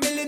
million.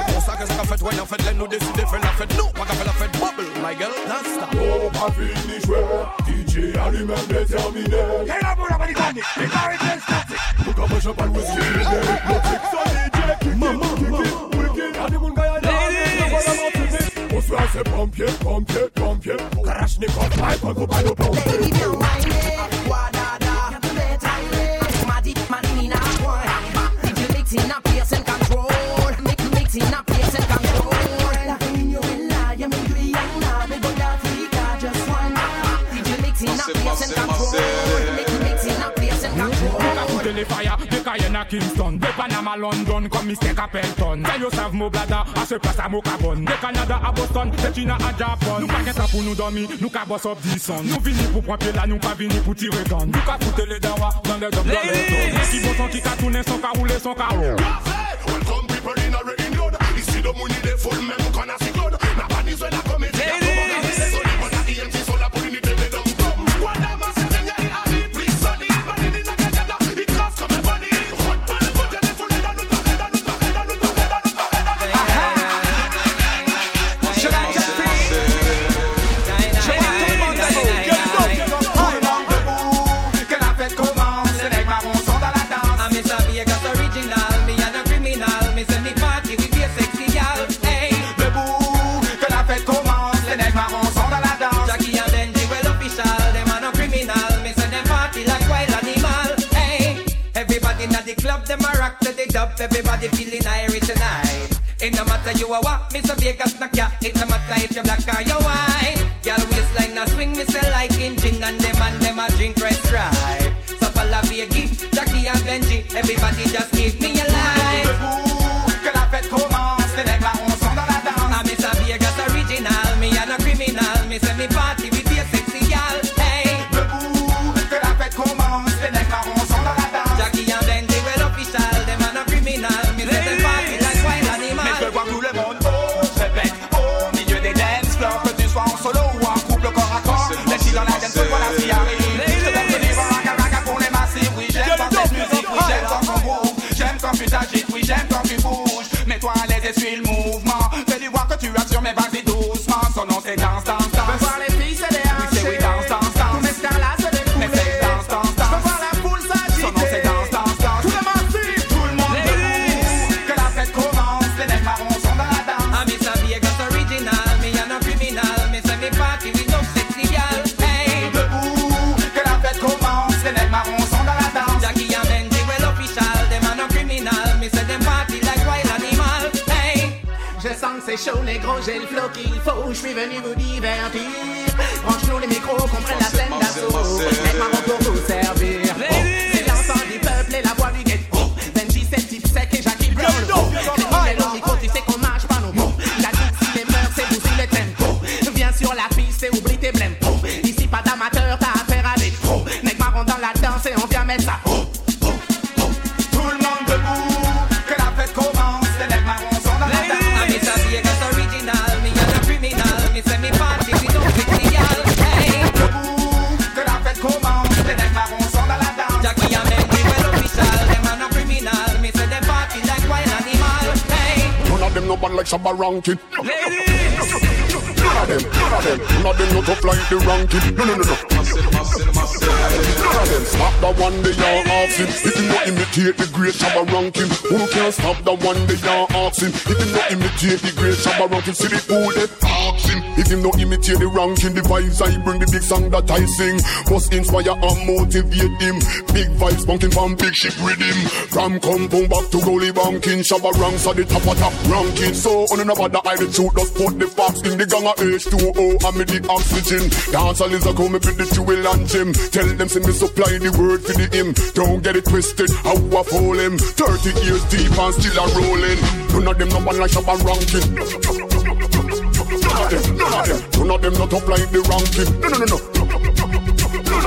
like a scuffed when I fed, let no this is different. I fed, no, I got a fed bubble, my girl, non stop. No, pas fini jouer, DJ a lui-même déterminé. Et la boule à Baligani, et la réglisse statique. Nous comme je parle, vous suivez, le truc sur DJ qui Maman, maman, wicked, à des mouns gaïa, on se fait pompier, pompier, pompier. Karachnikov, my pompier, pompier. Baby, don't mind it. Kingston. De Panama, London, yo sav blada, a se plas a kabon De Kanada a Boston, China a Japon Nou pa pou nou domi, nou ka Nou vini pou la, nou pa vini pou tire Nou ka foute le dawa, dan le dop dan le Ki bon son ki ka toune, son ka roule, son ka roule Welcome people in a rain Isi do mouni de full, men mou kon a si Na la komedi everybody feeling Irish tonight. It no matter you a what, Mr. Vegas knock ya. It no matter if you black or you white. Girl waistline a swing, me say like engine, and them and them a drink red stripe. So follow Biggie, Jackie and Benji, everybody just give me a line. Que la fête commence, les nègres on sont dans la danse. I'm Mr. Vegas original, me a no criminal, me say me quand tu t'agites, oui, j'aime quand tu bouges. Mets-toi à l'aise et suis le c'est chaud, négro, j'ai le flow qu'il faut. Je suis venu vous divertir. Branche-nous les micros, qu'on prenne la scène d'assaut. Pour vous servir. Of them no bad like Shabba Rankin. None of them, none of them, none of them no tough like the ranking. No, no, no, no. Them stop the one they are asking. If you not imitate the great Shabba Rankin, who can't stop the one they are asking? If you not imitate the great Shabba Rankin, see the fool they asking. If you not imitate the ranking, the vibes I bring, the big song that I sing, must inspire and motivate him. Big vibes bunking from big ship rhythm. From compound back to goalie banking, Shabba ranks at the top of top ranking. So on another the I the truth, just put the facts in the gang of H2O and me the oxygen. Dance is a come with the jewel and gem. Tell them say me supply the word for the him. Don't get it twisted, how I fool him. 30 years deep and still a rolling. None of them no one like Shabba ranking. None of them, none of them, none of them not up like the ranking. No, no, no, no.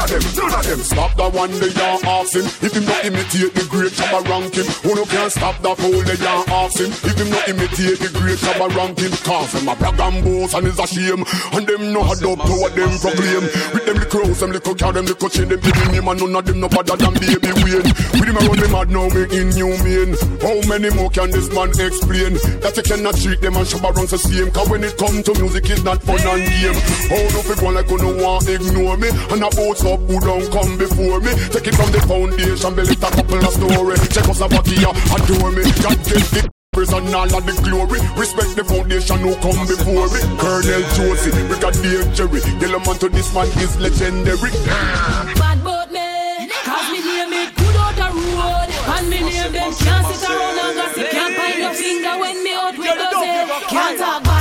Of them, none of them stop the one they are asking. If him not imitate the great Shabba ranking, who no can stop the fool they are asking. If him not imitate the great Shabba ranking, cause them a brag and boast and is a shame. And them no had up to what them proclaim. With them little crows, them little cow, them little chain, them people name and none of them no better than baby Wayne. With him around me mad now me inhumane. How many more can this man explain? That you cannot treat them and Shabba ranks the same. Cause when it come to music, it's not fun and game. How fi go like you no want ignore me. And a boats up who don't come before me. Take it from the foundation, build it a couple of story. Check us about here, adore me. God get the praise and all of the glory. Respect the foundation who come before me. Colonel Josey, Brigadier Jerry. Yellowman to this man is legendary. Bad boat me, cause me name it good out the road. And me name them can't sit around and gossip. Can't find no finger when me out with head. Can't talk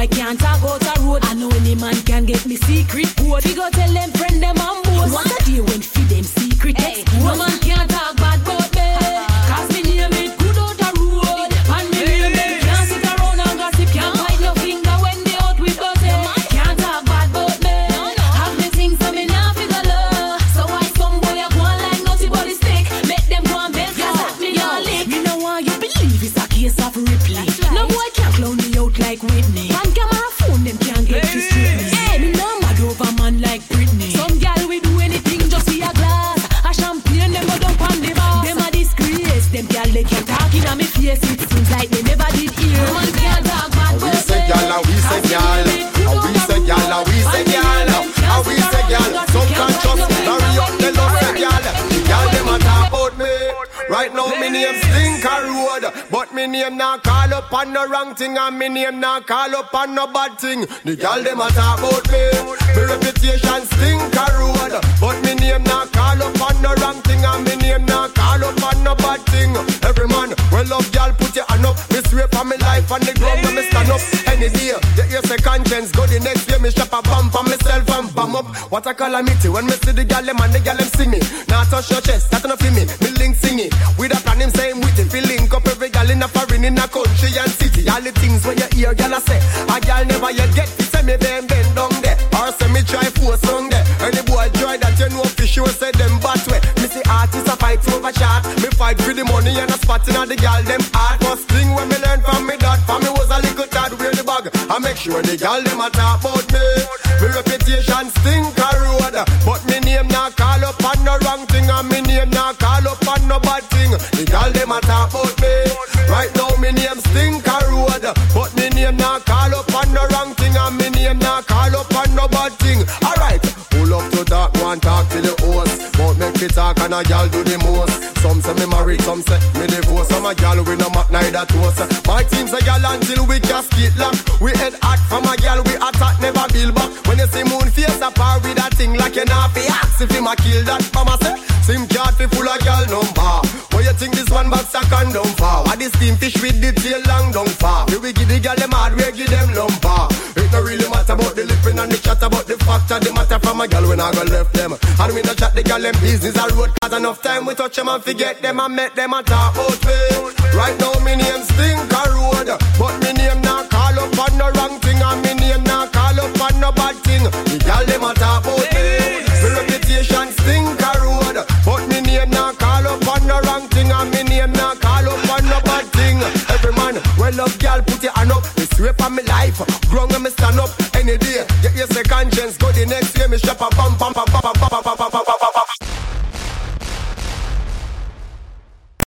boy can't talk out a road. I know any man can get me secret code. We go tell them friend them and boss. A day me name now call up on no wrong thing and me name now call up on no bad thing. The girl them a talk about me. Me reputation stink a road, but me name now call up on no wrong thing and me name now call up on no bad thing. Every man well love girl put your hand up. Me swear for me life on the ground when me stand up. Any day you hear say conscience go the next day me strap a bump for myself and bum up. What a calamity when me see the girl them and the girl them see me. Now touch your chest, that's enough for me. Me fight for the money and a spot in the girl them heart. First thing when me learn from me dad, for me was a little tad wear the bag. I make sure the girl them a talk about me. Me reputation stink a road, but me name not call up on no wrong thing, and me name not call up on no bad thing. The girl them a talk about me. Right now me name stink a road, but me name not call up on no wrong thing, and me name not call up on no bad thing. Alright, pull up to that one talk to the host, but make it talk and a girl do the most. Some say me married, some say me divorce. Some a girl we no mat neither toast. My team's a girl until we casket lock. We head hot from a gal we attack never build back. When you see moon face a par with that thing like an half axe, if him a kill that, mama say. Sim card fi full of girl number. What you think this one box a condom for? What this steam fish with the tail long down far? We we give the girl them hard, we give them lumber. It no really matter about the lipping and the chat about the fact of the matter from a girl when I go left them. And we no chat the girl them business a road cause enough time we touch them and forget them and make them a talk about me. Right now me name stink a road, but me name not call up on no wrong on me life. Grown and me stand up any day. Yeah, yes, a conscience go the next year. Me shop a bum, bum, bum, bum, bum, bum, bum, bum.